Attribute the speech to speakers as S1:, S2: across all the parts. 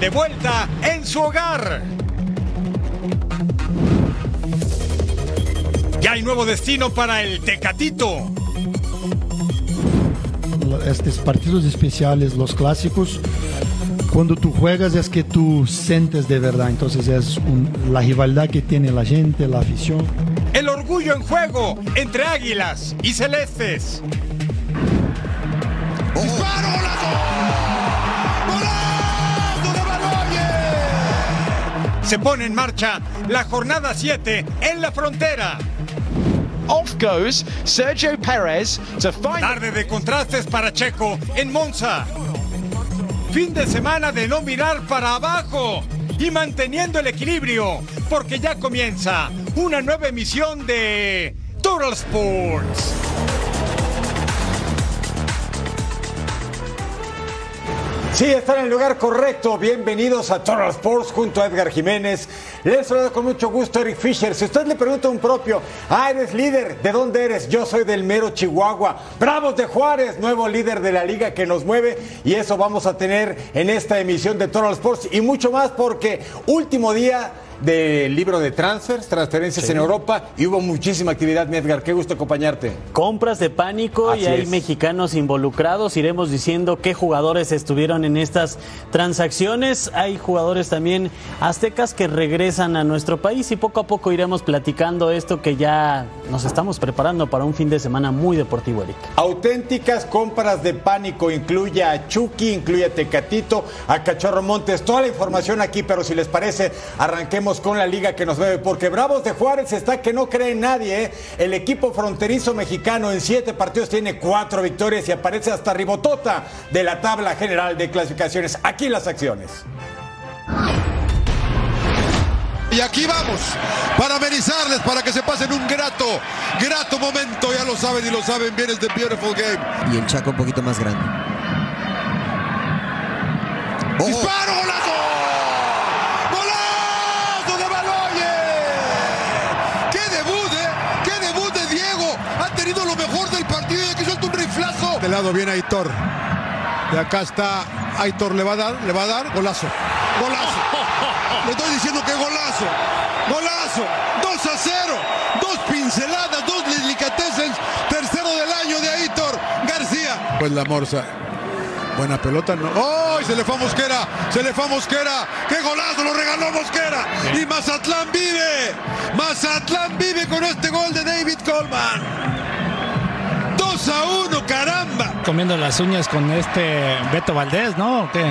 S1: De vuelta en su hogar. Ya hay nuevo destino para el Tecatito.
S2: estos partidos especiales, los clásicos, cuando tú juegas es que tú sientes de verdad, entonces es un- la rivalidad que tiene la gente, la afición.
S1: El orgullo en juego entre águilas y celestes.
S3: ¡Disparo!
S1: Se pone en marcha la jornada 7 en la frontera.
S4: Off goes Sergio Perez to find.
S1: Tarde de contrastes para Checo en Monza. Fin de semana de no mirar para abajo y manteniendo el equilibrio, porque ya comienza una nueva emisión de Total Sports. Sí, están en el lugar correcto. Bienvenidos a Total Sports junto a Edgar Jiménez. Les saludo con mucho gusto Eric Fisher. Si usted le pregunta a un propio, ah, eres líder, ¿de dónde eres? Yo soy del mero Chihuahua. Bravos de Juárez, nuevo líder de la liga que nos mueve. Y eso vamos a tener en esta emisión de Total Sports y mucho más porque último día del libro de transfers, transferencias en Europa y hubo muchísima actividad, mi Edgar. Qué gusto acompañarte.
S5: Compras de pánico
S1: Así
S5: y hay
S1: es.
S5: mexicanos involucrados. Iremos diciendo qué jugadores estuvieron en estas transacciones. Hay jugadores también aztecas que regresan a nuestro país y poco a poco iremos platicando esto que ya nos estamos preparando para un fin de semana muy deportivo, Eric.
S1: Auténticas compras de pánico. Incluye a Chucky, incluye a Tecatito, a Cachorro Montes. Toda la información aquí, pero si les parece, arranquemos con la liga que nos bebe. Porque Bravos de Juárez está que no cree en nadie. ¿eh? El equipo fronterizo mexicano en siete partidos tiene cuatro victorias y aparece hasta ribotota de la tabla general de clasificaciones. Aquí las acciones.
S3: Y aquí vamos, para amenizarles, para que se pasen un grato, grato momento. Ya lo saben y lo saben bien, es The Beautiful Game.
S6: Y el Chaco un poquito más grande.
S3: ¡Disparo! ¡Golazo de Baloyes! ¡Qué debut, eh! ¡Qué debut de Diego! Ha tenido lo mejor del partido y aquí suelta un viene Aitor. Y acá está Aitor, le va a dar, le va a dar, golazo. ¡Golazo! Le estoy diciendo que golazo. ¡Golazo! 2 a 0. Dos pinceladas, dos delicatessen. Tercero del año de Aitor García. Pues la morsa. Buena pelota, ¿no? ¡Oh! Se le fue a Mosquera, se le fue a Mosquera. ¡Qué golazo! Lo regaló Mosquera. Y Mazatlán vive. Mazatlán vive con este gol de David Coleman. 2 a 1, caramba.
S7: comiendo las uñas con este Beto Valdés, ¿no? ¿O qué?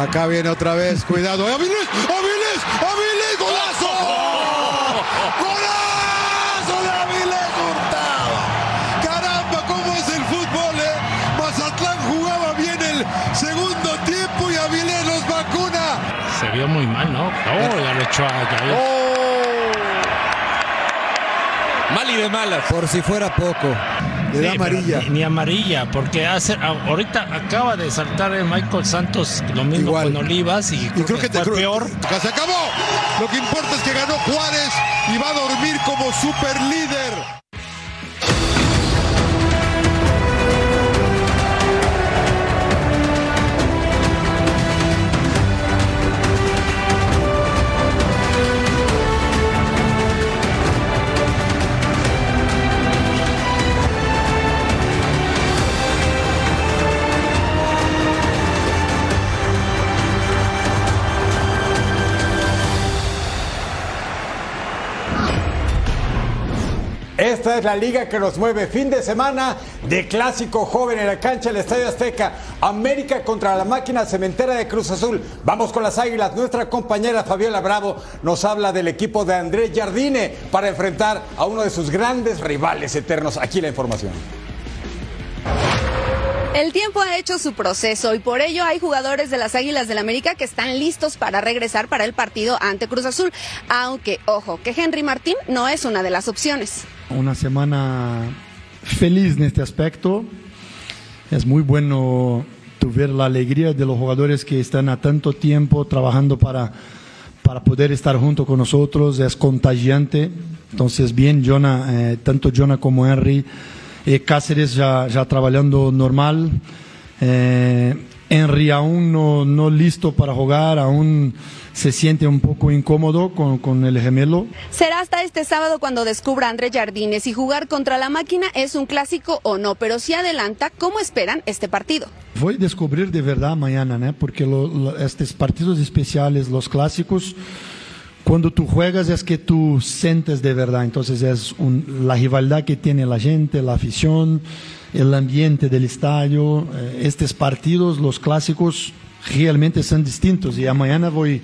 S3: Acá viene otra vez, cuidado. ¡Avilés! ¡Avilés! ¡Avilés! ¡Golazo! ¡Golazo de Avilés Hurtado! ¡Caramba! ¿Cómo es el fútbol, eh? Mazatlán jugaba bien el segundo tiempo y Avilés los vacuna.
S7: Se vio muy mal, ¿no? Oh, ya lo echó a Jair.
S8: Mal y de malas.
S6: Por si fuera poco.
S3: Le da amarilla.
S7: Ni, ni amarilla, porque hace, ahorita acaba de saltar el Michael Santos lo mismo
S3: Igual.
S7: con Olivas y,
S3: Y creo que te
S7: fue
S3: creo-
S7: peor.
S3: Se acabó. Lo que importa es que ganó Juárez y va a dormir como super líder.
S1: Esta es la liga que nos mueve fin de semana de clásico joven en la cancha del Estadio Azteca. América contra la máquina cementera de Cruz Azul. Vamos con las águilas. Nuestra compañera Fabiola Bravo nos habla del equipo de Andrés Jardine para enfrentar a uno de sus grandes rivales eternos. Aquí la información.
S8: El tiempo ha hecho su proceso y por ello hay jugadores de las Águilas del América que están listos para regresar para el partido ante Cruz Azul. Aunque, ojo, que Henry Martín no es una de las opciones.
S2: Una semana feliz en este aspecto. Es muy bueno ver la alegría de los jugadores que están a tanto tiempo trabajando para, para poder estar junto con nosotros. Es contagiante. Entonces, bien, Jonah, eh, tanto Jonah como Henry eh, Cáceres ya, ya trabajando normal. Eh, Henry aún no, no, listo para jugar, aún se siente un poco incómodo con, con, el gemelo.
S8: Será hasta este sábado cuando descubra Andrés Jardines si jugar contra la máquina es un clásico o no, pero si adelanta, ¿cómo esperan este partido?
S2: Voy a descubrir de verdad mañana, ¿no? porque lo, lo, estos partidos especiales, los clásicos, cuando tú juegas es que tú sientes de verdad, entonces es un, la rivalidad que tiene la gente, la afición, el ambiente del estadio, eh, estos partidos, los clásicos, realmente son distintos. Y mañana voy,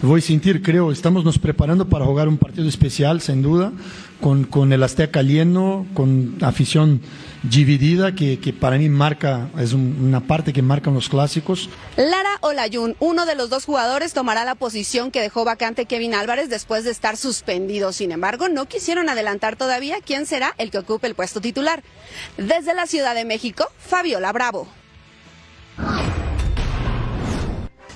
S2: voy a sentir, creo, estamos nos preparando para jugar un partido especial, sin duda, con, con el Azteca lleno, con afición dividida, que, que para mí marca, es un, una parte que marcan los clásicos.
S8: Lara Olayun, uno de los dos jugadores, tomará la posición que dejó vacante Kevin Álvarez después de estar suspendido. Sin embargo, no quisieron adelantar todavía quién será el que ocupe el puesto titular. Desde la Ciudad de México, Fabiola Bravo.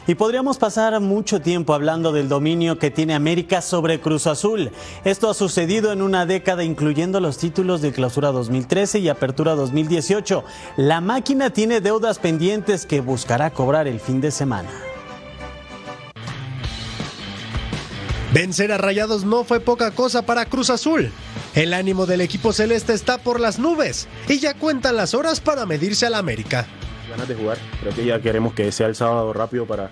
S5: Y podríamos pasar mucho tiempo hablando del dominio que tiene América sobre Cruz Azul. Esto ha sucedido en una década, incluyendo los títulos de Clausura 2013 y Apertura 2018. La máquina tiene deudas pendientes que buscará cobrar el fin de semana.
S9: Vencer a Rayados no fue poca cosa para Cruz Azul. El ánimo del equipo celeste está por las nubes y ya cuentan las horas para medirse al América
S10: ganas de jugar. Creo que ya queremos que sea el sábado rápido para,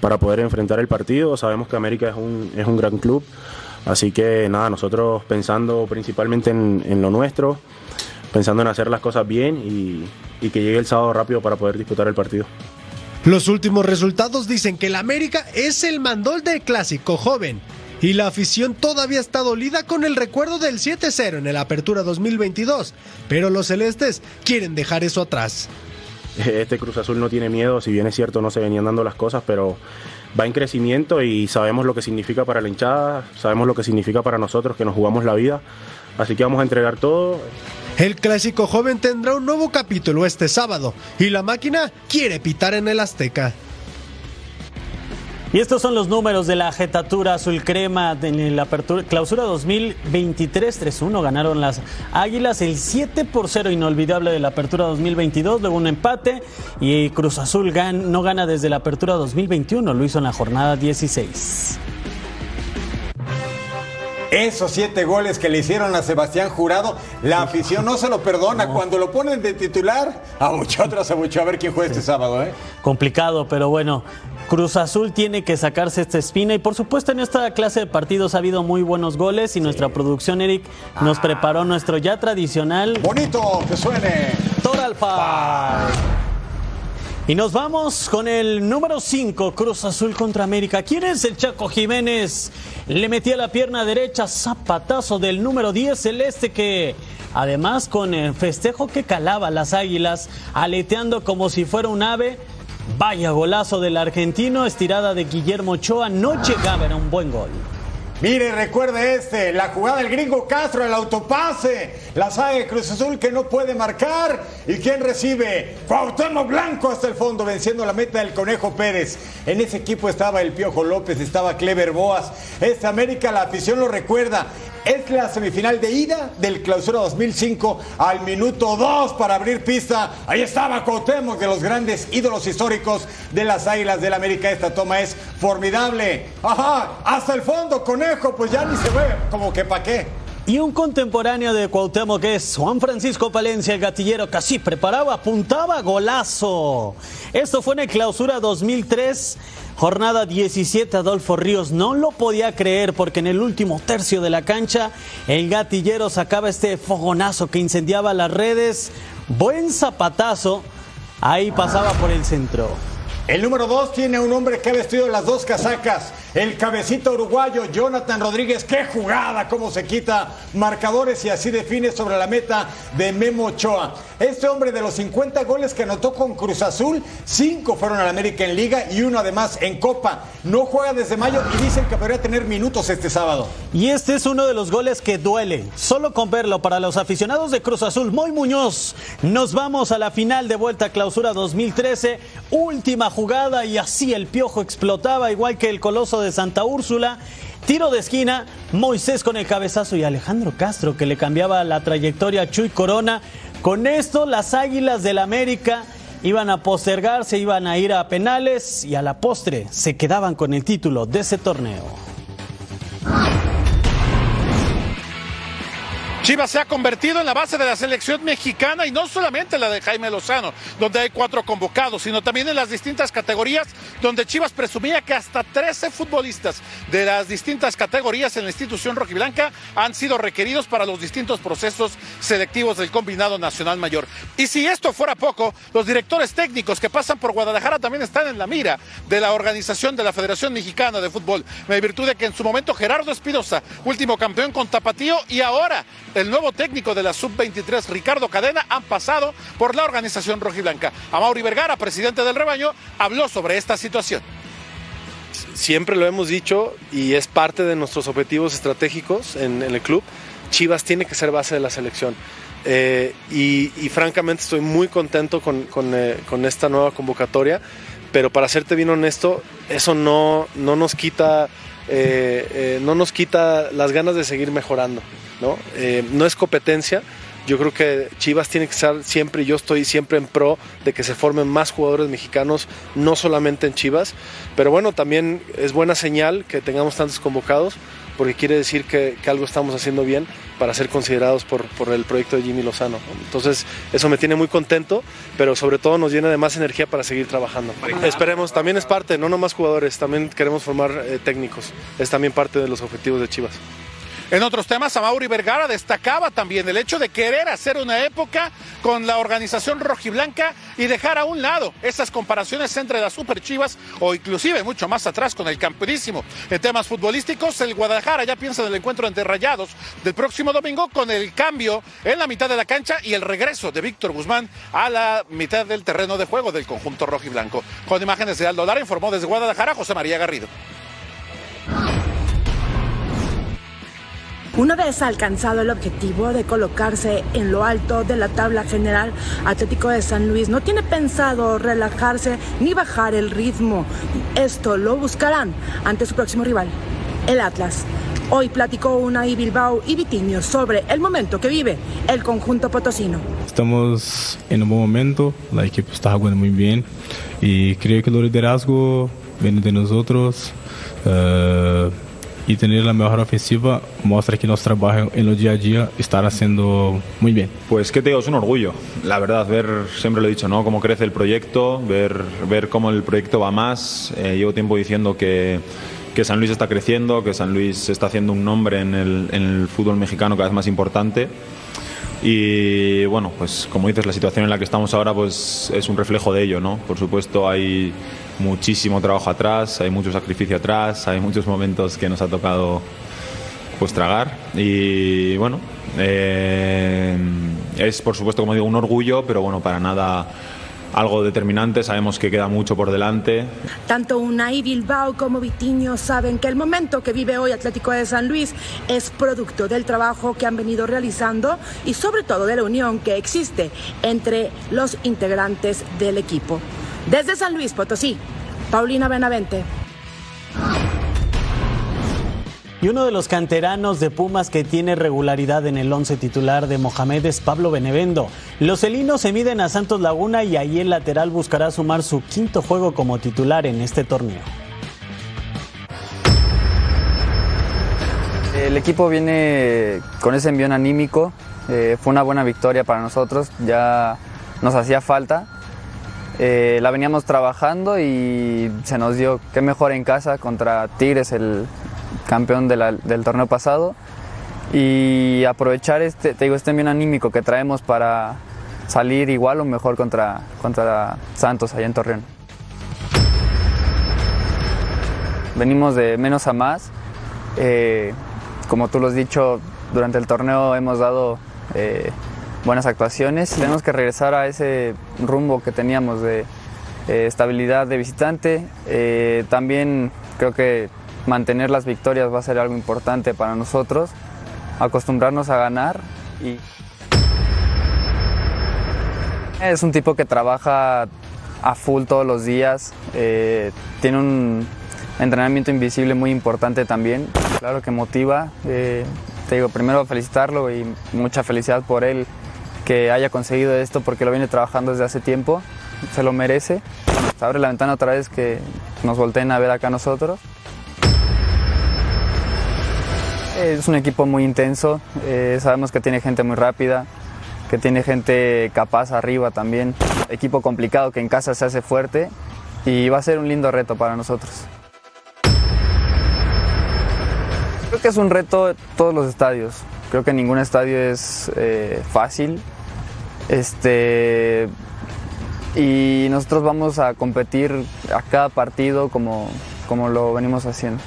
S10: para poder enfrentar el partido. Sabemos que América es un, es un gran club, así que nada, nosotros pensando principalmente en, lo nuestro, pensando en hacer las cosas bien y, y que llegue el sábado rápido para poder disputar el partido.
S9: Los últimos resultados dicen que el América es el mandol del clásico joven y la afición todavía está dolida con el recuerdo del 7-0 en el Apertura 2022, pero los celestes quieren dejar eso atrás.
S10: Este Cruz Azul no tiene miedo, si bien es cierto no se venían dando las cosas, pero va en crecimiento y sabemos lo que significa para la hinchada, sabemos lo que significa para nosotros que nos jugamos la vida, así que vamos a entregar todo.
S9: El clásico joven tendrá un nuevo capítulo este sábado y la máquina quiere pitar en el Azteca.
S5: Y estos son los números de la jetatura azul crema en la apertura, clausura 2023 3-1 ganaron las Águilas el 7 por 0 inolvidable de la apertura 2022, luego un empate y Cruz Azul gan, no gana desde la apertura 2021, lo hizo en la jornada 16.
S1: Esos siete goles que le hicieron a Sebastián Jurado, la afición no se lo perdona. No. Cuando lo ponen de titular, a muchos otros a mucho a ver quién juega sí. este sábado. ¿eh?
S5: Complicado, pero bueno, Cruz Azul tiene que sacarse esta espina y por supuesto en esta clase de partidos ha habido muy buenos goles y nuestra producción, Eric, nos ah. preparó nuestro ya tradicional...
S1: Bonito, que suene.
S5: Total Five. Y nos vamos con el número 5, Cruz Azul contra América. ¿Quién es el Chaco Jiménez? Le metía la pierna derecha, zapatazo del número 10 celeste que además con el festejo que calaba las águilas, aleteando como si fuera un ave. Vaya golazo del argentino, estirada de Guillermo Ochoa, no llegaba, era un buen gol.
S1: Mire, recuerde este, la jugada del gringo Castro, el autopase, la saga de Cruz Azul que no puede marcar. ¿Y quién recibe? Cuauhtémoc Blanco hasta el fondo, venciendo la meta del Conejo Pérez. En ese equipo estaba el Piojo López, estaba Clever Boas. Esta América, la afición lo recuerda. Es la semifinal de ida del clausura 2005 al minuto 2 para abrir pista. Ahí estaba Cuauhtémoc de los grandes ídolos históricos de las Águilas del América. Esta toma es formidable. Ajá, hasta el fondo, Conejo, pues ya ni se ve como que pa' qué.
S5: Y un contemporáneo de Cuauhtémoc que es Juan Francisco Palencia, el gatillero, casi preparaba, apuntaba, golazo. Esto fue en el clausura 2003, jornada 17. Adolfo Ríos no lo podía creer porque en el último tercio de la cancha el gatillero sacaba este fogonazo que incendiaba las redes. Buen zapatazo, ahí pasaba por el centro.
S1: El número dos tiene un hombre que ha vestido las dos casacas. El cabecito uruguayo Jonathan Rodríguez. ¡Qué jugada! Cómo se quita marcadores y así define sobre la meta de Memo Ochoa. Este hombre de los 50 goles que anotó con Cruz Azul, 5 fueron al América en Liga y uno además en Copa. No juega desde mayo y dicen que podría tener minutos este sábado.
S5: Y este es uno de los goles que duele. Solo con verlo para los aficionados de Cruz Azul, muy Muñoz. Nos vamos a la final de vuelta a clausura 2013. Última jugada y así el piojo explotaba, igual que el coloso de Santa Úrsula. Tiro de esquina, Moisés con el cabezazo y Alejandro Castro que le cambiaba la trayectoria a Chuy Corona. Con esto las Águilas del América iban a postergarse, iban a ir a penales y a la postre se quedaban con el título de ese torneo.
S11: Chivas se ha convertido en la base de la selección mexicana y no solamente la de Jaime Lozano, donde hay cuatro convocados, sino también en las distintas categorías, donde Chivas presumía que hasta 13 futbolistas de las distintas categorías en la institución rojiblanca han sido requeridos para los distintos procesos selectivos del combinado nacional mayor. Y si esto fuera poco, los directores técnicos que pasan por Guadalajara también están en la mira de la organización de la Federación Mexicana de Fútbol, en virtud de que en su momento Gerardo Espinosa, último campeón con Tapatío, y ahora el nuevo técnico de la sub-23, Ricardo Cadena, han pasado por la organización rojiblanca. Mauri Vergara, presidente del rebaño, habló sobre esta situación.
S12: Siempre lo hemos dicho y es parte de nuestros objetivos estratégicos en, el club. Chivas tiene que ser base de la selección. Eh, y, francamente estoy muy contento con, con, eh, con, esta nueva convocatoria, pero para serte bien honesto, eso no, no nos quita... Eh, no nos quita las ganas de seguir mejorando. ¿No? Eh, no es competencia. Yo creo que Chivas tiene que estar siempre, yo estoy siempre en pro de que se formen más jugadores mexicanos, no solamente en Chivas. Pero bueno, también es buena señal que tengamos tantos convocados, porque quiere decir que, algo estamos haciendo bien para ser considerados por, por, el proyecto de Jimmy Lozano. Entonces, eso me tiene muy contento, pero sobre todo nos llena de más energía para seguir trabajando. Esperemos, también es parte, no nomás jugadores, también queremos formar eh, técnicos. Es también parte de los objetivos de Chivas.
S11: En otros temas, Amauri Vergara destacaba también el hecho de querer hacer una época con la organización rojiblanca y dejar a un lado esas comparaciones entre las Super Chivas o inclusive mucho más atrás con el campeonísimo. En temas futbolísticos, el Guadalajara ya piensa en el encuentro entre Rayados del próximo domingo con el cambio en la mitad de la cancha y el regreso de Víctor Guzmán a la mitad del terreno de juego del conjunto rojiblanco. Con imágenes de Aldo Lara informó desde Guadalajara José María Garrido.
S13: Una vez alcanzado el objetivo de colocarse en lo alto de la tabla general, Atlético de San Luis no tiene pensado relajarse ni bajar el ritmo. Esto lo buscarán ante su próximo rival, el Atlas. Hoy platicó Unai Bilbao y Vitiño sobre el momento que vive el conjunto potosino.
S14: Estamos en un buen momento, la equipo está jugando muy bien y creo que el liderazgo viene de nosotros. Uh, y tener la mejor ofensiva muestra que nuestro trabajo en el día a día estará haciendo muy bien.
S15: Pues que te digo, es un orgullo, la verdad, ver, siempre lo he dicho, ¿no? Cómo crece el proyecto, ver, ver cómo el proyecto va más. Eh, llevo tiempo diciendo que, que, San Luis está creciendo, que San Luis está haciendo un nombre en el, en el fútbol mexicano cada vez más importante. Y bueno, pues como dices, la situación en la que estamos ahora pues es un reflejo de ello, ¿no? Por supuesto hay muchísimo trabajo atrás, hay mucho sacrificio atrás, hay muchos momentos que nos ha tocado pues tragar y bueno, eh, es por supuesto como digo un orgullo, pero bueno, para nada algo determinante, sabemos que queda mucho por delante.
S13: Tanto Unai Bilbao como Vitiño saben que el momento que vive hoy Atlético de San Luis es producto del trabajo que han venido realizando y sobre todo de la unión que existe entre los integrantes del equipo. Desde San Luis Potosí, Paulina Benavente.
S5: Y uno de los canteranos de Pumas que tiene regularidad en el once titular de Mohamed es Pablo Benevendo. Los celinos se miden a Santos Laguna y ahí el lateral buscará sumar su quinto juego como titular en este torneo.
S16: El equipo viene con ese envión anímico, eh, fue una buena victoria para nosotros, ya nos hacía falta. Eh, la veníamos trabajando y se nos dio qué mejor en casa contra Tigres, el campeón del torneo pasado. Y aprovechar este, te digo, este envío anímico que traemos para salir igual o mejor contra, contra Santos allá en Torreón. Venimos de menos a más. Eh, como tú lo has dicho, durante el torneo hemos dado eh, buenas actuaciones. Tenemos que regresar a ese rumbo que teníamos de eh, estabilidad de visitante. Eh, también creo que mantener las victorias va a ser algo importante para nosotros. Acostumbrarnos a ganar y es un tipo que trabaja a full todos los días, eh, tiene un entrenamiento invisible muy importante también, claro que motiva. eh, te digo, primero felicitarlo y mucha felicidad por él que haya conseguido esto porque lo viene trabajando desde hace tiempo, se lo merece. Se abre la ventana otra vez que nos volteen a ver acá nosotros. Es un equipo muy intenso, eh, sabemos que tiene gente muy rápida, que tiene gente capaz arriba también. Equipo complicado que en casa se hace fuerte y va a ser un lindo reto para nosotros. Creo que es un reto todos los estadios. Creo que ningún estadio es eh, fácil. Este, y nosotros vamos a competir a cada partido como, como lo venimos haciendo.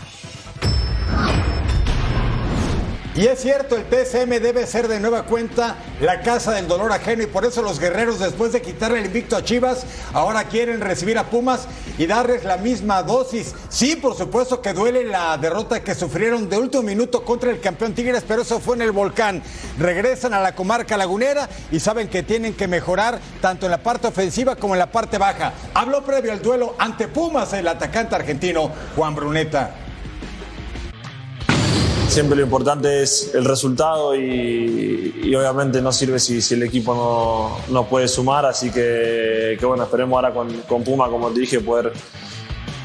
S1: Y es cierto, el TSM debe ser de nueva cuenta la casa del dolor ajeno y por eso los guerreros después de quitarle el invicto a Chivas ahora quieren recibir a Pumas y darles la misma dosis. Sí, por supuesto que duele la derrota que sufrieron de último minuto contra el campeón Tigres, pero eso fue en el volcán. Regresan a la comarca lagunera y saben que tienen que mejorar tanto en la parte ofensiva como en la parte baja. Habló previo al duelo ante Pumas el atacante argentino Juan Bruneta.
S17: Siempre lo importante es el resultado y, obviamente no sirve si, el equipo no, no puede sumar, así que, bueno, esperemos ahora con, con Puma, como te dije, poder,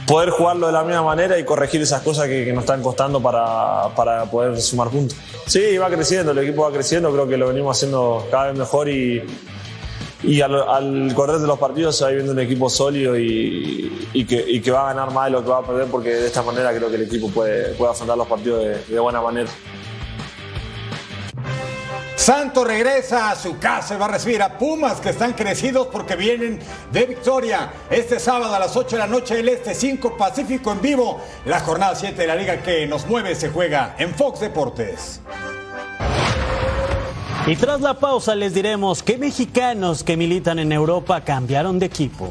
S17: poder jugarlo de la misma manera y corregir esas cosas que, nos están costando para, para poder sumar puntos. Sí, va creciendo, el equipo va creciendo, creo que lo venimos haciendo cada vez mejor y, y al, correr de los partidos se va viendo un equipo sólido y, que, va a ganar más de lo que va a perder porque de esta manera creo que el equipo puede, afrontar los partidos de, de buena manera.
S1: Santos regresa a su casa y va a recibir a Pumas que están crecidos porque vienen de victoria. Este sábado a las 8 de la noche del Este 5 Pacífico en vivo. La jornada 7 de la liga que nos mueve se juega en Fox Deportes.
S5: Y tras la pausa les diremos qué mexicanos que militan en Europa cambiaron de equipo.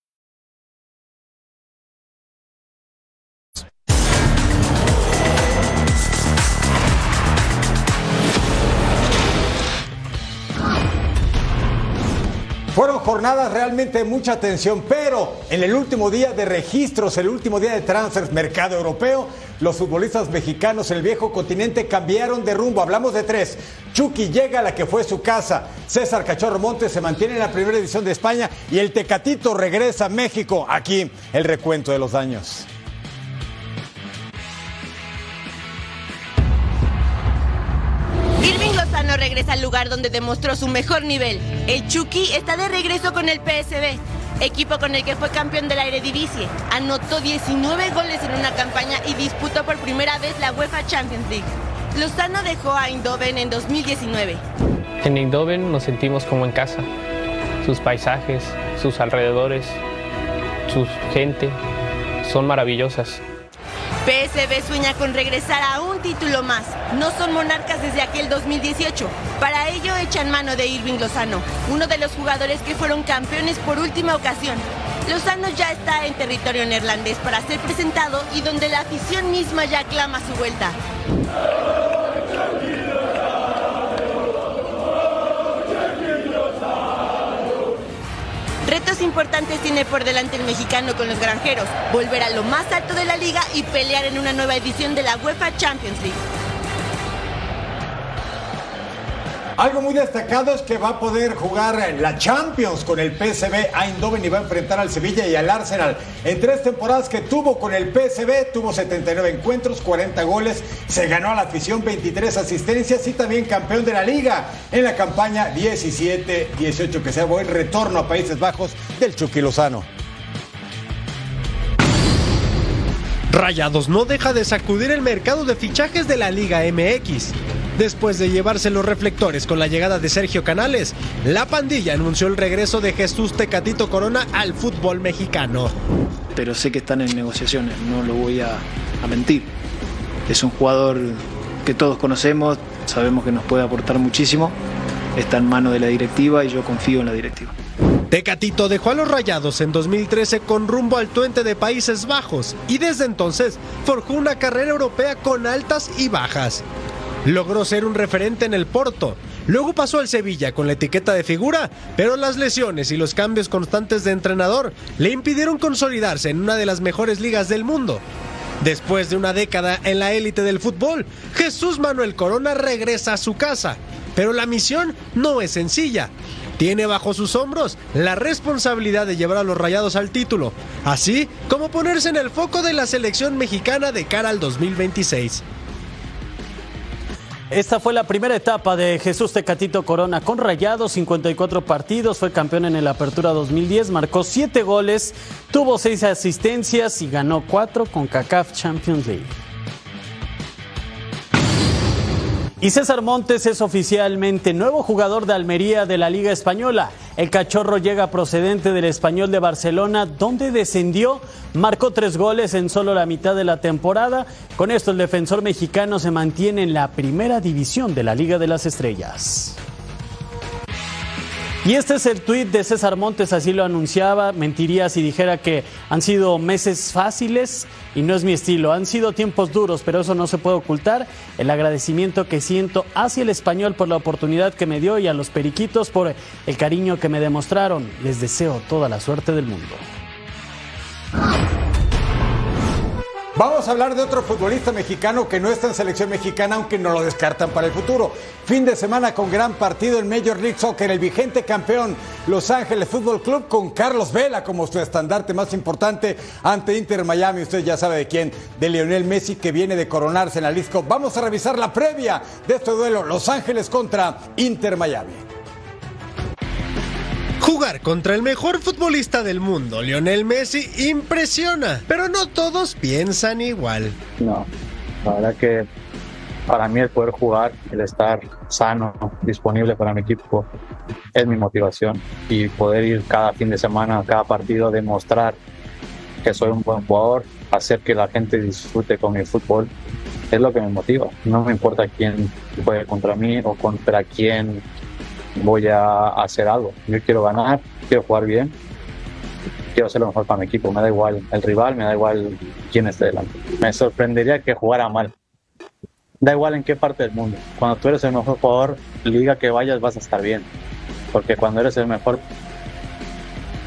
S1: Fueron jornadas realmente de mucha atención, pero en el último día de registros, el último día de transfers, mercado europeo, los futbolistas mexicanos en el viejo continente cambiaron de rumbo. Hablamos de tres. Chucky llega a la que fue su casa. César Cachorro Montes se mantiene en la primera división de España y el Tecatito regresa a México. Aquí el recuento de los daños.
S18: Lozano regresa al lugar donde demostró su mejor nivel. El Chucky está de regreso con el PSV, equipo con el que fue campeón de la Eredivisie. Anotó 19 goles en una campaña y disputó por primera vez la UEFA Champions League. Lozano dejó a Eindhoven en 2019.
S19: En Eindhoven nos sentimos como en casa. Sus paisajes, sus alrededores, su gente son maravillosas.
S18: PSV sueña con regresar a un título más. No son monarcas desde aquel 2018. Para ello echan mano de Irving Lozano, uno de los jugadores que fueron campeones por última ocasión. Lozano ya está en territorio neerlandés para ser presentado y donde la afición misma ya clama su vuelta. Tiene por delante el mexicano con los granjeros, volver a lo más alto de la liga y pelear en una nueva edición de la UEFA Champions League.
S1: Algo muy destacado es que va a poder jugar la Champions con el PSV Eindhoven y va a enfrentar al Sevilla y al Arsenal. En tres temporadas que tuvo con el PSV, tuvo 79 encuentros, 40 goles, se ganó a la afición 23 asistencias y también campeón de la liga en la campaña 17-18 que se buen retorno a Países Bajos del Chucky Lozano.
S9: Rayados no deja de sacudir el mercado de fichajes de la Liga MX. Después de llevarse los reflectores con la llegada de Sergio Canales, la pandilla anunció el regreso de Jesús Tecatito Corona al fútbol mexicano.
S20: Pero sé que están en negociaciones, no lo voy a, a mentir. Es un jugador que todos conocemos, sabemos que nos puede aportar muchísimo, está en mano de la directiva y yo confío en la directiva.
S9: Tecatito dejó a los Rayados en 2013 con rumbo al Twente de Países Bajos y desde entonces forjó una carrera europea con altas y bajas. Logró ser un referente en el Porto. Luego pasó al Sevilla con la etiqueta de figura, pero las lesiones y los cambios constantes de entrenador le impidieron consolidarse en una de las mejores ligas del mundo. Después de una década en la élite del fútbol, Jesús Manuel Corona regresa a su casa. Pero la misión no es sencilla. Tiene bajo sus hombros la responsabilidad de llevar a los rayados al título, así como ponerse en el foco de la selección mexicana de cara al 2026.
S5: Esta fue la primera etapa de Jesús Tecatito Corona con Rayados, 54 partidos, fue campeón en el Apertura 2010, marcó 7 goles, tuvo 6 asistencias y ganó 4 con CACAF Champions League. Y César Montes es oficialmente nuevo jugador de Almería de la Liga Española. El cachorro llega procedente del Español de Barcelona, donde descendió, marcó tres goles en solo la mitad de la temporada. Con esto el defensor mexicano se mantiene en la primera división de la Liga de las Estrellas. Y este es el tuit de César Montes, así lo anunciaba. Mentiría si dijera que han sido meses fáciles y no es mi estilo. Han sido tiempos duros, pero eso no se puede ocultar. El agradecimiento que siento hacia el español por la oportunidad que me dio y a los periquitos por el cariño que me demostraron. Les deseo toda la suerte del mundo.
S1: Vamos a hablar de otro futbolista mexicano que no está en selección mexicana, aunque no lo descartan para el futuro. Fin de semana con gran partido en Major League Soccer, el vigente campeón Los Ángeles Fútbol Club con Carlos Vela como su estandarte más importante ante Inter Miami. Usted ya sabe de quién, de Lionel Messi que viene de coronarse en la Lisco. Vamos a revisar la previa de este duelo Los Ángeles contra Inter Miami.
S9: Jugar contra el mejor futbolista del mundo, Lionel Messi, impresiona, pero no todos piensan igual.
S21: No, la verdad que para mí el poder jugar, el estar sano, disponible para mi equipo, es mi motivación. Y poder ir cada fin de semana, cada partido, demostrar que soy un buen jugador, hacer que la gente disfrute con mi fútbol, es lo que me motiva. No me importa quién juegue contra mí o contra quién voy a hacer algo. Yo quiero ganar, quiero jugar bien, quiero hacer lo mejor para mi equipo. Me da igual el rival, me da igual quién esté delante. Me sorprendería que jugara mal. Da igual en qué parte del mundo. Cuando tú eres el mejor jugador, liga que vayas vas a estar bien. Porque cuando eres el mejor,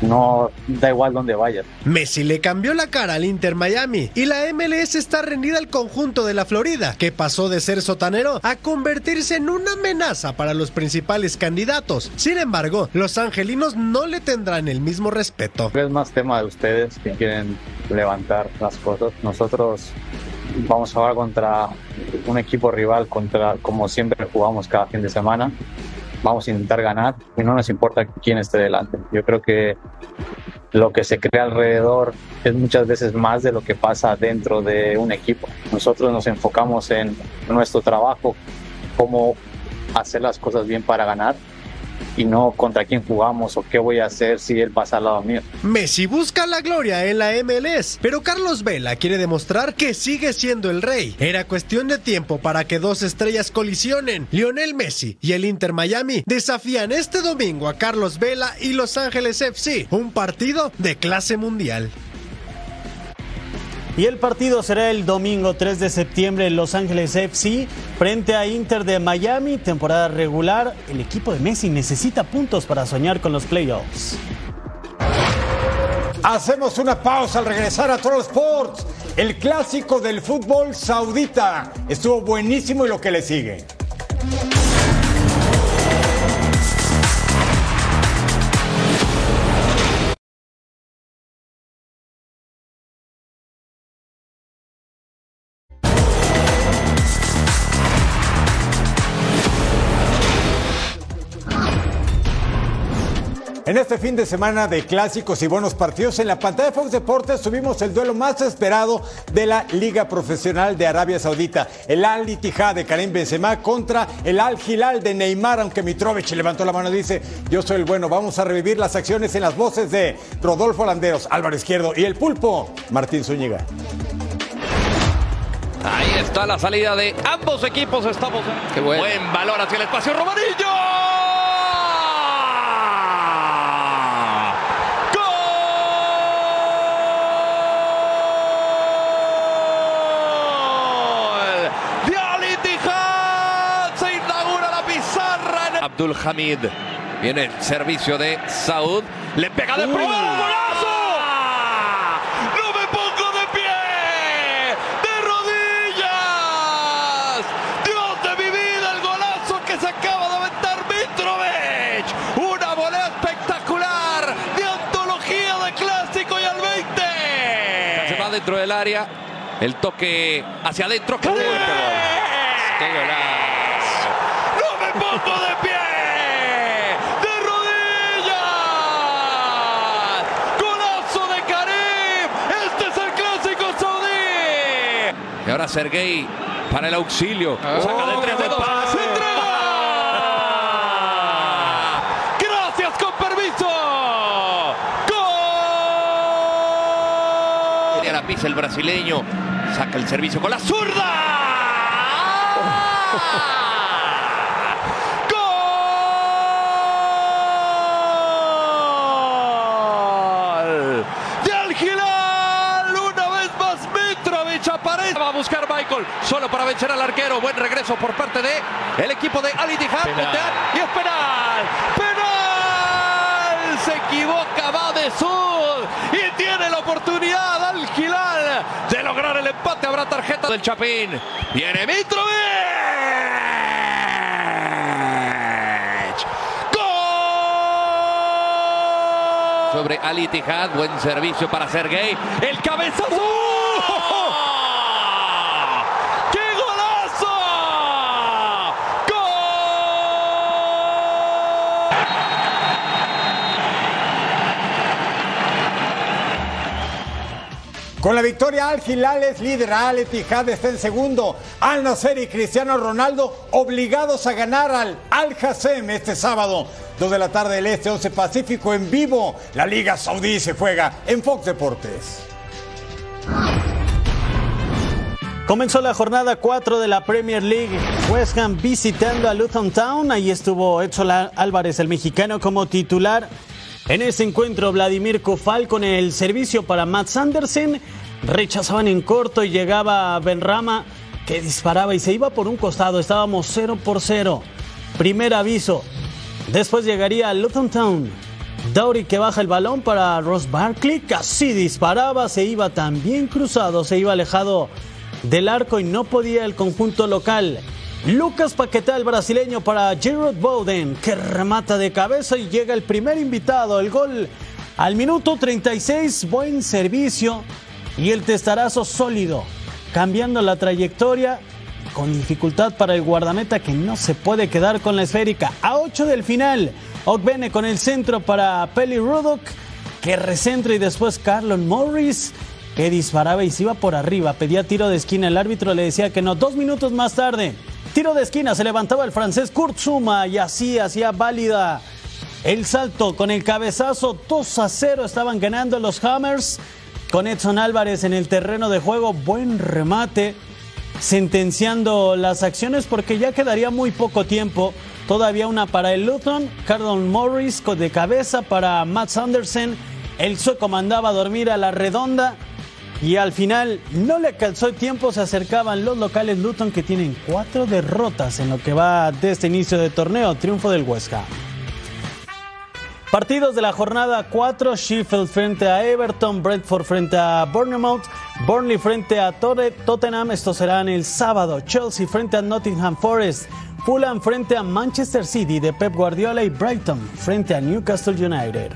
S21: no da igual dónde vayas.
S9: Messi le cambió la cara al Inter Miami y la MLS está rendida al conjunto de la Florida, que pasó de ser sotanero a convertirse en una amenaza para los principales candidatos. Sin embargo, los angelinos no le tendrán el mismo respeto.
S21: Es más tema de ustedes que quieren levantar las cosas. Nosotros vamos a jugar contra un equipo rival, contra como siempre jugamos cada fin de semana vamos a intentar ganar y no nos importa quién esté delante. Yo creo que lo que se crea alrededor es muchas veces más de lo que pasa dentro de un equipo. Nosotros nos enfocamos en nuestro trabajo, cómo hacer las cosas bien para ganar y no contra quién jugamos o qué voy a hacer si él pasa al lado mío.
S9: Messi busca la gloria en la MLS, pero Carlos Vela quiere demostrar que sigue siendo el rey. Era cuestión de tiempo para que dos estrellas colisionen. Lionel Messi y el Inter Miami desafían este domingo a Carlos Vela y Los Ángeles FC, un partido de clase mundial.
S5: Y el partido será el domingo 3 de septiembre en Los Ángeles FC frente a Inter de Miami, temporada regular. El equipo de Messi necesita puntos para soñar con los playoffs.
S1: Hacemos una pausa al regresar a Troll Sports, el clásico del fútbol saudita. Estuvo buenísimo y lo que le sigue. En este fin de semana de clásicos y buenos partidos, en la pantalla de Fox Deportes tuvimos el duelo más esperado de la Liga Profesional de Arabia Saudita. El Al Ittihad de Karim Benzema contra el Al Hilal de Neymar, aunque Mitrovic levantó la mano y dice, yo soy el bueno. Vamos a revivir las acciones en las voces de Rodolfo Landeros, Álvaro Izquierdo y el pulpo, Martín Zúñiga.
S22: Ahí está la salida de ambos equipos. Estamos. Qué Buen valor hacia el espacio. Romarillo. ¡Gol! De Al Ittihad. Se inaugura la pizarra. En el... Abdul Hamid. Viene el servicio de Saud. Le pega de primera. ¡Golazo! ¡No me pongo de pie! ¡De rodillas! ¡Dios de mi vida! El golazo que se acaba de aventar Mitrovic. Una volea espectacular de antología de clásico y al 20. Se va dentro del área. El toque hacia adentro. ¡Qué, ¡Qué golazo! ¡No me pongo de pie! ¡De rodillas! ¡Golazo de Karim! ¡Este es el clásico ahora Sergei para el auxilio. Saca de tres de paz. ¡Se entrega! ¡Gracias con permiso! ¡Gol! Y a la pisa el brasileño. Saca el servicio con la zurda. ¡Gol! ¡De Al Hilal! Una vez más Va a buscar Michael solo para vencer al arquero. Buen regreso por parte de el equipo de Al Ittihad. Y es penal. ¡Penal! Se equivoca va de Sud y tiene la oportunidad Al de lograr el empate. Habrá tarjeta del Chapín. Viene Mitrovic. sobre Al Ittihad. Buen servicio para Sergei. El cabezazo.
S1: Con la victoria Al Hilal es líder, Al Ittihad está en segundo, Al Nasser y Cristiano Ronaldo obligados a ganar al Al Hassem este sábado, 2 de la tarde del Este, 11 Pacífico en vivo. La Liga Saudí se juega en Fox Deportes.
S5: Comenzó la jornada 4 de la Premier League. West Ham visitando a Luton Town. Ahí estuvo Edson Álvarez, el mexicano, como titular. En ese encuentro, Vladimir Kofal con el servicio para Matt Sanderson. Rechazaban en corto y llegaba Benrama que disparaba y se iba por un costado. Estábamos 0 por 0. Primer aviso. Después llegaría Luton Town. Dowry que baja el balón para Ross Barkley. Casi disparaba, se iba también cruzado, se iba alejado del arco y no podía el conjunto local. Lucas Paquetá, brasileño, para Gerard Bowden, que remata de cabeza y llega el primer invitado. El gol al minuto 36, buen servicio y el testarazo sólido, cambiando la trayectoria con dificultad para el guardameta que no se puede quedar con la esférica. A 8 del final, Ogbene con el centro para Peli Rudok, que recentra y después Carlon Morris que disparaba y se iba por arriba. Pedía tiro de esquina. El árbitro le decía que no. Dos minutos más tarde, tiro de esquina. Se levantaba el francés Kurt Zuma y así hacía válida el salto con el cabezazo 2 a 0 estaban ganando los Hammers con Edson Álvarez en el terreno de juego, buen remate sentenciando las acciones porque ya quedaría muy poco tiempo. Todavía una para el Luton, Cardon Morris de cabeza para Matt Sanderson. El sueco mandaba a dormir a la redonda y al final no le calzó el tiempo. Se acercaban los locales Luton que tienen cuatro derrotas en lo que va de este inicio de torneo. Triunfo del West. Partidos de la jornada 4, Sheffield frente a Everton, Brentford frente a Bournemouth, Burnley frente a Tottenham, estos serán el sábado, Chelsea frente a Nottingham Forest, Fulham frente a Manchester City de Pep Guardiola y Brighton frente a Newcastle United.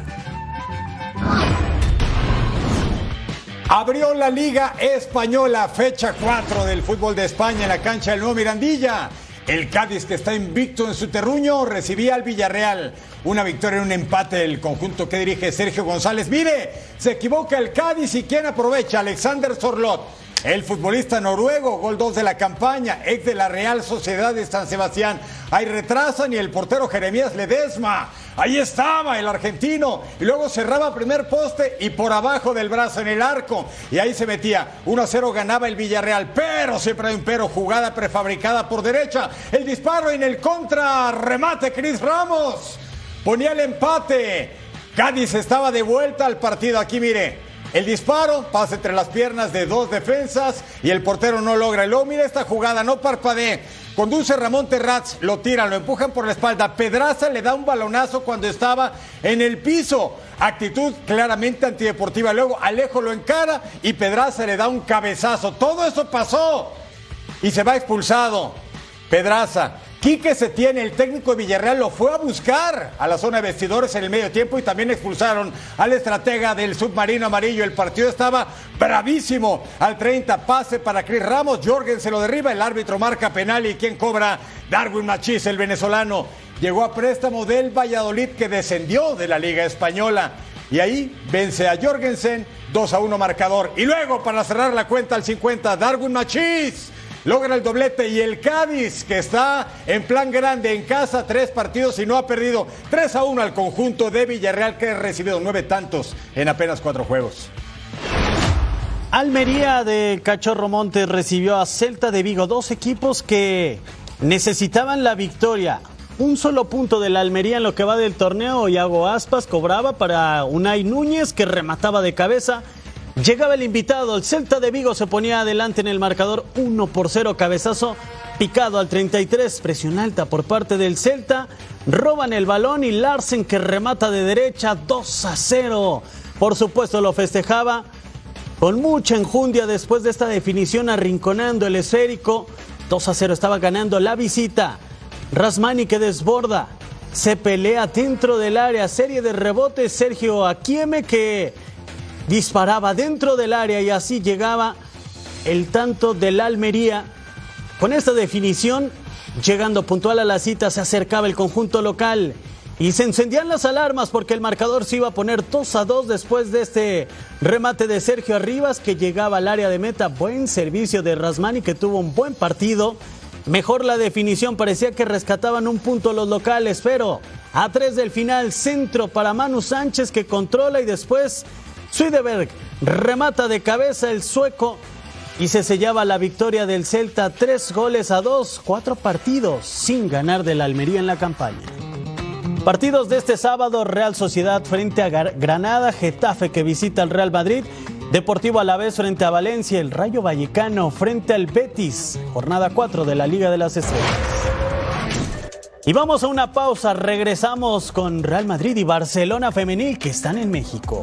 S1: Abrió la Liga Española, fecha 4 del fútbol de España en la cancha del Nuevo Mirandilla. El Cádiz, que está invicto en su terruño, recibía al Villarreal. Una victoria en un empate del conjunto que dirige Sergio González. Mire, se equivoca el Cádiz y quien aprovecha, Alexander Sorlot. El futbolista noruego, gol 2 de la campaña, ex de la Real Sociedad de San Sebastián. Ahí retrasan y el portero Jeremías Ledesma. Ahí estaba el argentino. Y luego cerraba primer poste y por abajo del brazo en el arco. Y ahí se metía. 1 a 0 ganaba el Villarreal. Pero siempre hay un pero. Jugada prefabricada por derecha. El disparo en el contra. Remate Cris Ramos. Ponía el empate. Cádiz estaba de vuelta al partido. Aquí mire. El disparo pasa entre las piernas de dos defensas y el portero no logra. Y luego mira esta jugada, no parpadee. Conduce Ramón Terraz, lo tiran, lo empujan por la espalda. Pedraza le da un balonazo cuando estaba en el piso. Actitud claramente antideportiva. Luego Alejo lo encara y Pedraza le da un cabezazo. Todo eso pasó y se va expulsado. Pedraza Quique tiene el técnico de Villarreal, lo fue a buscar a la zona de vestidores en el medio tiempo y también expulsaron al estratega del submarino amarillo. El partido estaba bravísimo. Al 30, pase para Cris Ramos. Jorgen se lo derriba. El árbitro marca penal y quien cobra Darwin Machís, el venezolano. Llegó a préstamo del Valladolid que descendió de la Liga Española. Y ahí vence a Jorgensen, 2 a 1 marcador. Y luego, para cerrar la cuenta al 50, Darwin Machís logra el doblete y el Cádiz, que está en plan grande en casa, tres partidos y no ha perdido 3 a 1 al conjunto de Villarreal, que ha recibido nueve tantos en apenas cuatro juegos.
S5: Almería de Cachorro Montes recibió a Celta de Vigo, dos equipos que necesitaban la victoria. Un solo punto de la Almería en lo que va del torneo. Iago Aspas cobraba para Unai Núñez que remataba de cabeza Llegaba el invitado, el Celta de Vigo se ponía adelante en el marcador 1 por 0, cabezazo picado al 33, presión alta por parte del Celta, roban el balón y Larsen que remata de derecha 2 a 0. Por supuesto lo festejaba con mucha enjundia después de esta definición arrinconando el esférico. 2 a 0 estaba ganando la visita. Rasmani que desborda, se pelea dentro del área, serie de rebotes, Sergio Aquieme que disparaba dentro del área y así llegaba el tanto del Almería. Con esta definición, llegando puntual a la cita, se acercaba el conjunto local y se encendían las alarmas porque el marcador se iba a poner 2 a 2 después de este remate de Sergio Arribas que llegaba al área de meta. Buen servicio de Rasmani que tuvo un buen partido. Mejor la definición, parecía que rescataban un punto los locales, pero a tres del final, centro para Manu Sánchez que controla y después Swiderberg remata de cabeza el sueco y se sellaba la victoria del Celta tres goles a dos, cuatro partidos sin ganar de la Almería en la campaña. Partidos de este sábado, Real Sociedad frente a Granada, Getafe que visita al Real Madrid, Deportivo Alavés frente a Valencia, el Rayo Vallecano frente al Betis, jornada 4 de la Liga de las Estrellas. Y vamos a una pausa, regresamos con Real Madrid y Barcelona Femenil que están en México.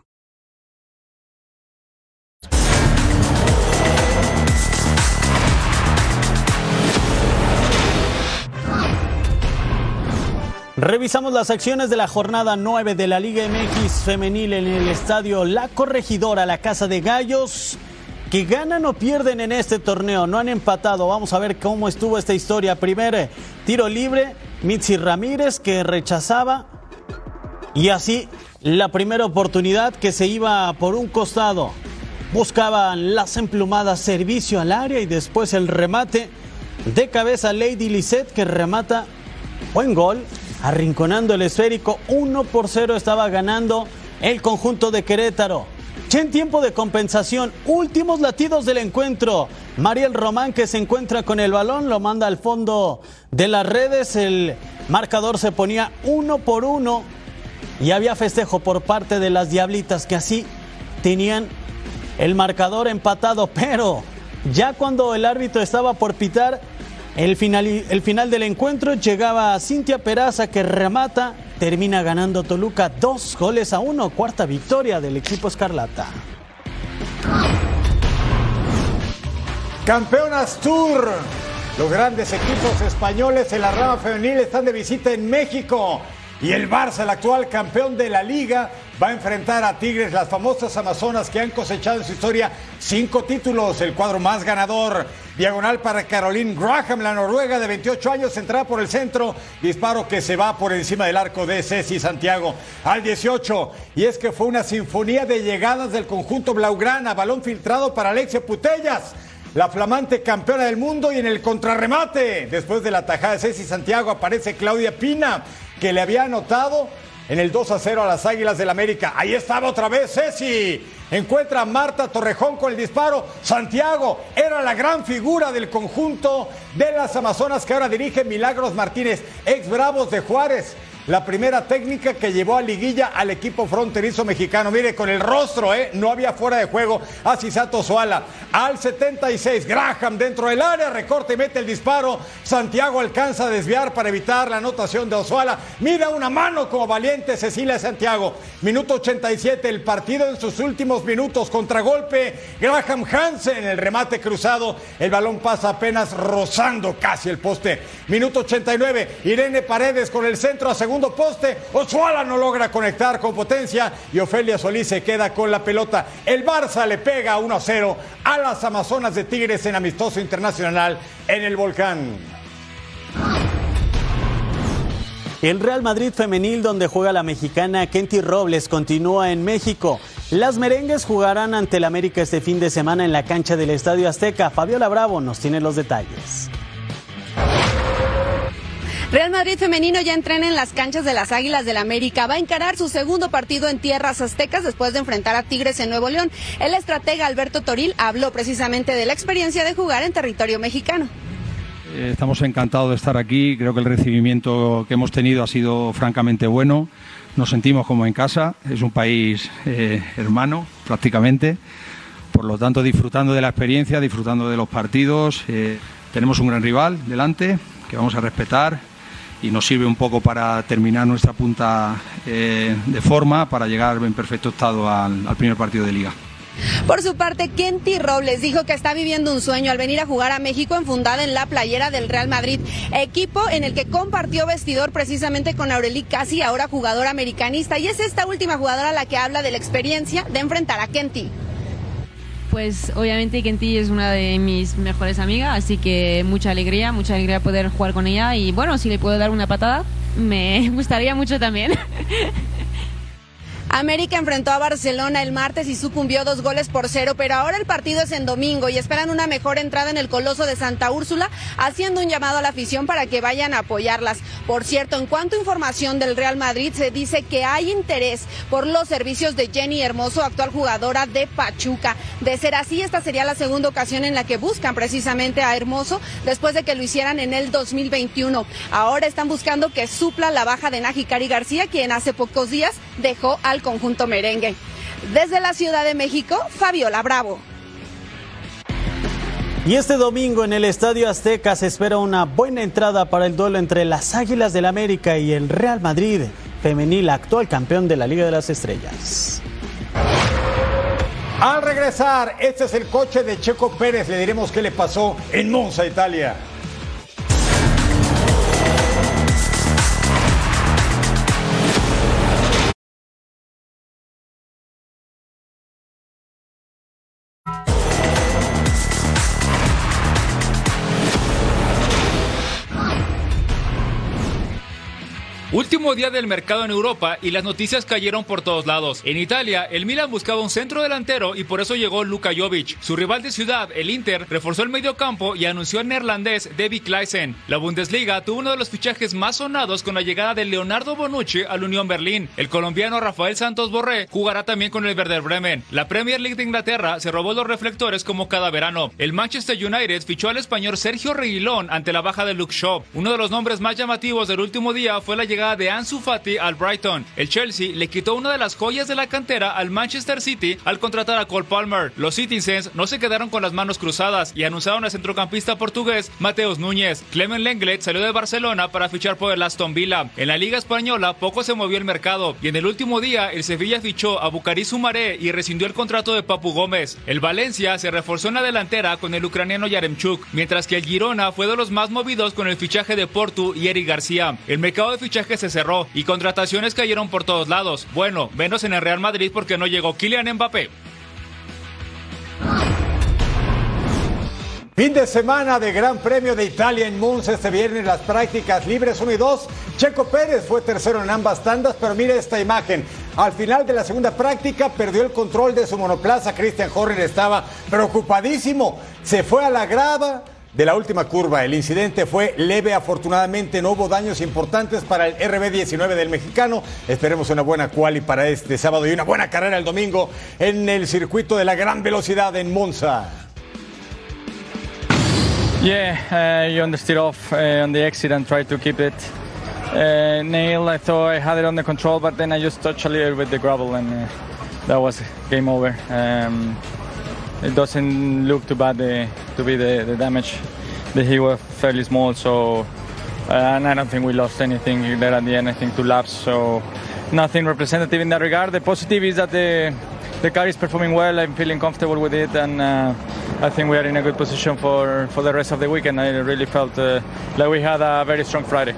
S5: Revisamos las acciones de la jornada 9 de la Liga MX femenil en el estadio La Corregidora, la Casa de Gallos, que ganan o pierden en este torneo, no han empatado. Vamos a ver cómo estuvo esta historia. Primer tiro libre, Mitzi Ramírez que rechazaba y así la primera oportunidad que se iba por un costado. Buscaban las emplumadas servicio al área y después el remate de cabeza Lady Lisette que remata buen gol arrinconando el esférico. 1 por 0 estaba ganando el conjunto de Querétaro. En tiempo de compensación, últimos latidos del encuentro. Mariel Román que se encuentra con el balón, lo manda al fondo de las redes. El marcador se ponía uno por uno y había festejo por parte de las Diablitas que así tenían el marcador empatado. Pero ya cuando el árbitro estaba por pitar, el final, el final del encuentro llegaba a Cintia Peraza que remata, termina ganando Toluca dos goles a uno, cuarta victoria del equipo Escarlata.
S1: Campeonas Tour. Los grandes equipos españoles en la rama femenil están de visita en México. Y el Barça, el actual campeón de la liga, va a enfrentar a Tigres, las famosas Amazonas que han cosechado en su historia cinco títulos, el cuadro más ganador. Diagonal para Caroline Graham, la noruega de 28 años, entrada por el centro. Disparo que se va por encima del arco de Ceci Santiago al 18. Y es que fue una sinfonía de llegadas del conjunto Blaugrana. Balón filtrado para Alexia Putellas la flamante campeona del mundo y en el contrarremate, después de la tajada de Ceci Santiago, aparece Claudia Pina, que le había anotado en el 2 a 0 a las Águilas del América. Ahí estaba otra vez Ceci. Encuentra a Marta Torrejón con el disparo. Santiago era la gran figura del conjunto de las Amazonas que ahora dirige Milagros Martínez, ex Bravos de Juárez la primera técnica que llevó a liguilla al equipo fronterizo mexicano. Mire, con el rostro, ¿eh? No había fuera de juego a Cisato Soala. Al 76, Graham dentro del área, recorte y mete el disparo. Santiago alcanza a desviar para evitar la anotación de Osoala. Mira una mano como valiente Cecilia Santiago. Minuto 87, el partido en sus últimos minutos. Contragolpe, Graham Hansen, el remate cruzado. El balón pasa apenas rozando casi el poste. Minuto 89, Irene Paredes con el centro segundo poste. Ochoala no logra conectar con potencia y Ofelia Solís se queda con la pelota. El Barça le pega 1 a 0 a las Amazonas de Tigres en amistoso internacional en el Volcán.
S5: El Real Madrid femenil donde juega la mexicana Kenty Robles continúa en México. Las merengues jugarán ante el América este fin de semana en la cancha del Estadio Azteca. Fabiola Bravo nos tiene los detalles.
S8: Real Madrid femenino ya entrena en las canchas de las Águilas del América. Va a encarar su segundo partido en tierras aztecas después de enfrentar a Tigres en Nuevo León. El estratega Alberto Toril habló precisamente de la experiencia de jugar en territorio mexicano.
S23: Eh, estamos encantados de estar aquí. Creo que el recibimiento que hemos tenido ha sido francamente bueno. Nos sentimos como en casa. Es un país eh, hermano, prácticamente. Por lo tanto, disfrutando de la experiencia, disfrutando de los partidos. Eh, tenemos un gran rival delante que vamos a respetar y nos sirve un poco para terminar nuestra punta eh, de forma para llegar en perfecto estado al, primer partido de liga.
S8: Por su parte, Kenty Robles dijo que está viviendo un sueño al venir a jugar a México enfundada en la playera del Real Madrid, equipo en el que compartió vestidor precisamente con Aureli Casi, ahora jugadora americanista, y es esta última jugadora la que habla de la experiencia de enfrentar a Kenty.
S24: Pues obviamente Kenty es una de mis mejores amigas, así que mucha alegría, mucha alegría poder jugar con ella y bueno, si le puedo dar una patada, me gustaría mucho también.
S8: América enfrentó a Barcelona el martes y sucumbió dos goles por cero, pero ahora el partido es en domingo y esperan una mejor entrada en el Coloso de Santa Úrsula, haciendo un llamado a la afición para que vayan a apoyarlas. Por cierto, en cuanto a información del Real Madrid, se dice que hay interés por los servicios de Jenny Hermoso, actual jugadora de Pachuca. De ser así, esta sería la segunda ocasión en la que buscan precisamente a Hermoso después de que lo hicieran en el 2021. Ahora están buscando que supla la baja de Najikari García, quien hace pocos días dejó al conjunto merengue. Desde la Ciudad de México, Fabiola Bravo.
S5: Y este domingo en el Estadio Azteca se espera una buena entrada para el duelo entre las Águilas del América y el Real Madrid, femenil actual campeón de la Liga de las Estrellas.
S1: Al regresar, este es el coche de Checo Pérez. Le diremos qué le pasó en Monza, Italia.
S25: Último día del mercado en Europa y las noticias cayeron por todos lados. En Italia, el Milan buscaba un centro delantero y por eso llegó Luka Jovic. Su rival de ciudad, el Inter, reforzó el mediocampo y anunció al neerlandés David Kleisen. La Bundesliga tuvo uno de los fichajes más sonados con la llegada de Leonardo Bonucci al Unión Berlín. El colombiano Rafael Santos Borré jugará también con el Werder Bremen. La Premier League de Inglaterra se robó los reflectores como cada verano. El Manchester United fichó al español Sergio Reguilón ante la baja de Luke Shaw. Uno de los nombres más llamativos del último día fue la llegada de Ansu Fati al Brighton. El Chelsea le quitó una de las joyas de la cantera al Manchester City al contratar a Cole Palmer. Los Citizens no se quedaron con las manos cruzadas y anunciaron al centrocampista portugués Mateus Núñez. Clement Lenglet salió de Barcelona para fichar por el Aston Villa. En la Liga Española poco se movió el mercado y en el último día el Sevilla fichó a Bucari Sumaré y rescindió el contrato de Papu Gómez. El Valencia se reforzó en la delantera con el ucraniano Yaremchuk, mientras que el Girona fue de los más movidos con el fichaje de Portu y Eric García. El mercado de fichajes se cerró y contrataciones cayeron por todos lados. Bueno, menos en el Real Madrid porque no llegó Kylian Mbappé.
S1: Fin de semana de Gran Premio de Italia en Monza este viernes, las prácticas libres 1 y 2. Checo Pérez fue tercero en ambas tandas, pero mire esta imagen. Al final de la segunda práctica perdió el control de su monoplaza. Christian Horner estaba preocupadísimo. Se fue a la grava, de la última curva. El incidente fue leve, afortunadamente no hubo daños importantes para el RB19 del mexicano. Esperemos una buena quali para este sábado y una buena carrera el domingo en el circuito de la gran velocidad en Monza.
S26: Yeah, uh, you understeer off uh, on the exit and try to keep it uh, nailed. I thought I had it under control, but then I just touched a little with the gravel and uh, that was game over. Um, it doesn't look too bad the, to be the, the damage. The heel was fairly small, so uh, and I don't think we lost anything there at the end. I think two laps, so nothing representative in that regard. The positive is that the the car is performing well. I'm feeling comfortable with it, and uh, I think we are in a good position for for the rest of the weekend. I really felt uh, like we had a very strong Friday.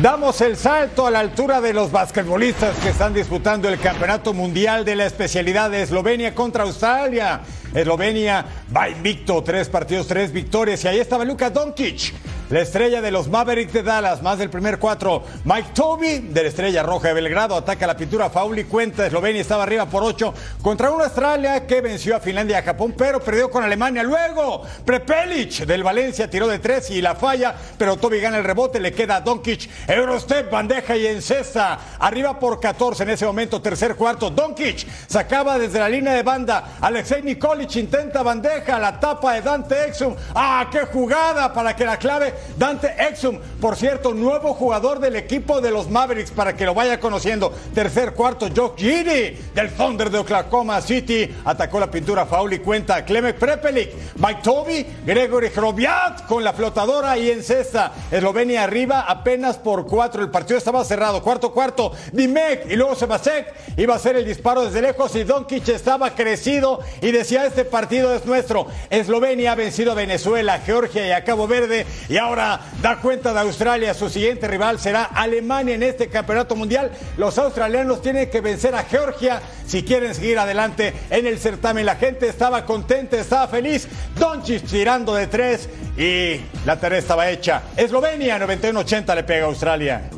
S1: Damos el salto a la altura de los basquetbolistas que están disputando el Campeonato Mundial de la especialidad de Eslovenia contra Australia. Eslovenia va invicto, tres partidos, tres victorias. Y ahí estaba Luka Doncic, la estrella de los Mavericks de Dallas, más del primer cuatro. Mike Toby, de la estrella roja de Belgrado, ataca la pintura Fauli cuenta. Eslovenia estaba arriba por ocho contra una Australia que venció a Finlandia y a Japón, pero perdió con Alemania. Luego, Prepelic del Valencia tiró de tres y la falla, pero Toby gana el rebote, le queda a Doncic. Eurostep, bandeja y encesta. Arriba por 14 en ese momento, tercer cuarto. Doncic sacaba desde la línea de banda. Alexei Intenta bandeja, la tapa de Dante Exum. ¡Ah, qué jugada para que la clave Dante Exum! Por cierto, nuevo jugador del equipo de los Mavericks para que lo vaya conociendo. Tercer cuarto, Joe Giddy del Thunder de Oklahoma City. Atacó la pintura foul y cuenta. Clemek Prepelic, Mike Toby, Gregory Hrobiat con la flotadora y en cesta. Eslovenia arriba apenas por cuatro. El partido estaba cerrado. Cuarto, cuarto. Dimek y luego Sebasek. Iba a hacer el disparo desde lejos y Doncic estaba crecido y decía este partido es nuestro. Eslovenia ha vencido a Venezuela, Georgia y a Cabo Verde y ahora da cuenta de Australia. Su siguiente rival será Alemania en este campeonato mundial. Los australianos tienen que vencer a Georgia si quieren seguir adelante en el certamen. La gente estaba contenta, estaba feliz. Doncic tirando de tres y la tarea estaba hecha. Eslovenia 91-80 le pega a Australia.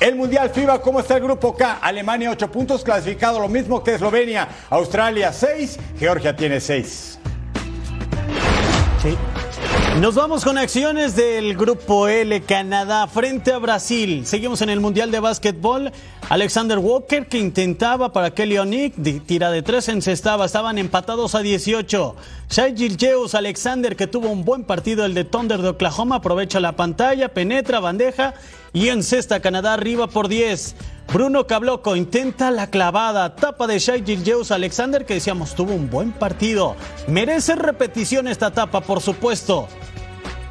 S1: El Mundial FIBA, ¿cómo está el grupo K? Alemania 8 puntos, clasificado lo mismo que Eslovenia. Australia 6, Georgia tiene 6.
S5: Sí. Nos vamos con acciones del grupo L, Canadá frente a Brasil. Seguimos en el Mundial de Básquetbol. Alexander Walker que intentaba para Kelly Onik, tira de tres, encestaba, estaban empatados a 18. Shai Gilgeous Alexander que tuvo un buen partido, el de Thunder de Oklahoma, aprovecha la pantalla, penetra, bandeja y encesta Canadá arriba por 10. Bruno Cabloco intenta la clavada, tapa de Shai Gilgeous Alexander que decíamos tuvo un buen partido. Merece repetición esta tapa, por supuesto.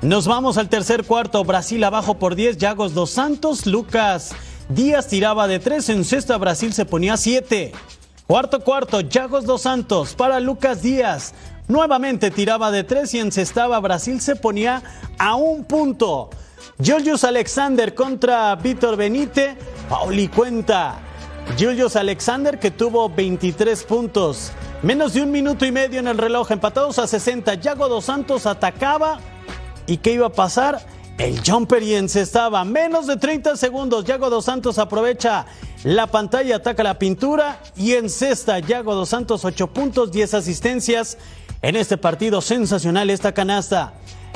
S5: Nos vamos al tercer cuarto, Brasil abajo por 10, Yagos dos Santos, Lucas Díaz tiraba de 3, en cesta Brasil se ponía 7. Cuarto cuarto, Yagos dos Santos para Lucas Díaz. Nuevamente tiraba de 3 y encestaba Brasil se ponía a un punto. Julius Alexander contra Víctor Benite, Pauli cuenta. Julius Alexander que tuvo 23 puntos. Menos de un minuto y medio en el reloj, empatados a 60. Yago dos Santos atacaba ¿Y qué iba a pasar? El jumper y encestaba. Menos de 30 segundos. Yago Dos Santos aprovecha la pantalla, ataca la pintura y encesta. Yago Dos Santos 8 puntos, 10 asistencias. En este partido sensacional esta canasta.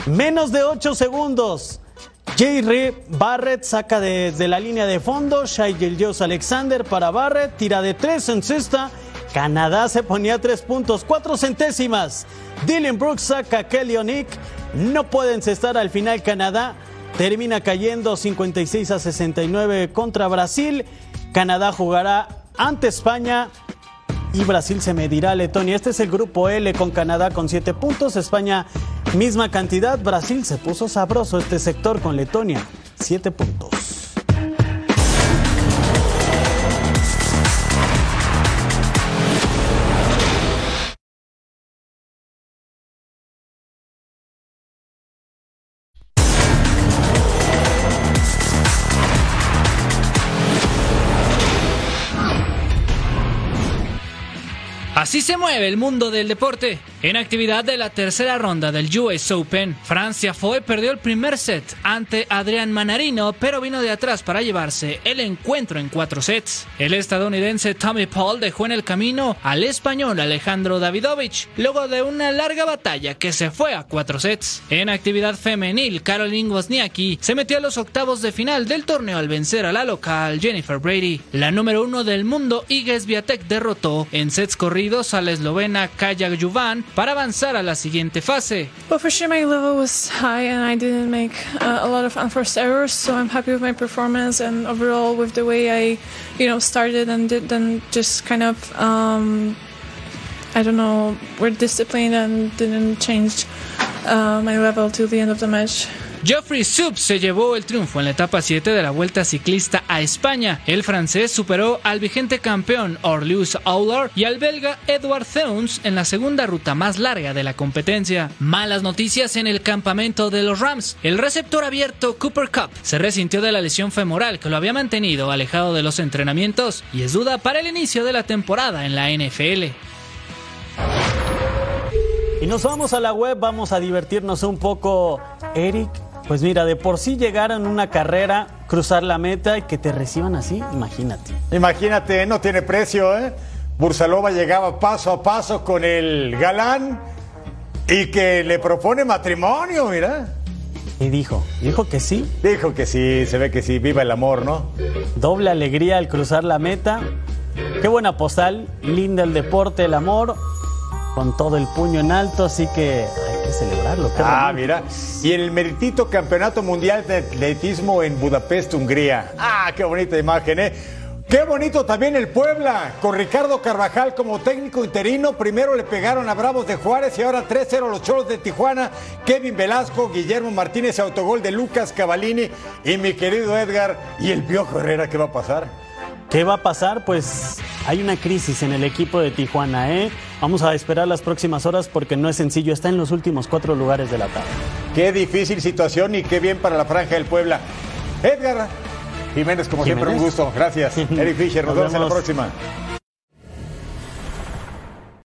S5: Menos de 8 segundos. J. Barrett saca desde la línea de fondo. Shai Gilgeous Alexander para Barrett. Tira de 3 en cesta. Canadá se ponía 3 puntos, 4 centésimas. Dylan Brooks saca a Kelly O'Nick. No puede encestar al final Canadá. Termina cayendo 56 a 69 contra Brasil. Canadá jugará ante España y Brasil se medirá a Letonia. Este es el grupo L con Canadá con 7 puntos. España misma cantidad. Brasil se puso sabroso este sector con Letonia. 7 puntos.
S27: Se mueve el mundo del deporte. En actividad de la tercera ronda del US Open, Francia fue perdió el primer set ante Adrián Manarino, pero vino de atrás para llevarse el encuentro en cuatro sets. El estadounidense Tommy Paul dejó en el camino al español Alejandro Davidovich, luego de una larga batalla que se fue a cuatro sets. En actividad femenil, Caroline Wozniacki se metió a los octavos de final del torneo al vencer a la local Jennifer Brady. La número uno del mundo, Iga Swiatek, derrotó en sets corridos a eslovena Kaja Juvan para avanzar a la siguiente fase.
S28: Well, for sure my level was high and I didn't make uh, a lot of unforced errors, so I'm happy with my performance and overall with the way I, you know, started and did then just kind of, um, I don't know, were disciplined and didn't change uh, my level till the end of the match.
S27: Geoffrey Soup se llevó el triunfo en la etapa 7 de la Vuelta Ciclista a España. El francés superó al vigente campeón Orlus Auler y al belga Edward Theuns en la segunda ruta más larga de la competencia. Malas noticias en el campamento de los Rams. El receptor abierto Cooper Cup se resintió de la lesión femoral que lo había mantenido alejado de los entrenamientos y es duda para el inicio de la temporada en la NFL.
S5: Y nos vamos a la web, vamos a divertirnos un poco, Eric. Pues mira, de por sí llegar en una carrera, cruzar la meta y que te reciban así, imagínate.
S1: Imagínate, no tiene precio, ¿eh? Bursalova llegaba paso a paso con el galán y que le propone matrimonio, mira.
S5: Y dijo, dijo que sí.
S1: Dijo que sí, se ve que sí, viva el amor, ¿no?
S5: Doble alegría al cruzar la meta. Qué buena postal, linda el deporte, el amor, con todo el puño en alto, así que que celebrarlo.
S1: Ah,
S5: bonito.
S1: mira. Y el meritito Campeonato Mundial de Atletismo en Budapest, Hungría. Ah, qué bonita imagen, ¿eh? Qué bonito también el Puebla, con Ricardo Carvajal como técnico interino. Primero le pegaron a Bravos de Juárez y ahora 3-0 los Cholos de Tijuana. Kevin Velasco, Guillermo Martínez, autogol de Lucas Cavalini y mi querido Edgar. ¿Y el Piojo Herrera qué va a pasar?
S5: ¿Qué va a pasar? Pues hay una crisis en el equipo de Tijuana, ¿eh? Vamos a esperar las próximas horas porque no es sencillo. Está en los últimos cuatro lugares de la tabla.
S1: Qué difícil situación y qué bien para la franja del Puebla. Edgar Jiménez, como siempre, un gusto. Gracias. Eric Fisher, nos,
S5: Nos
S1: vemos en la próxima.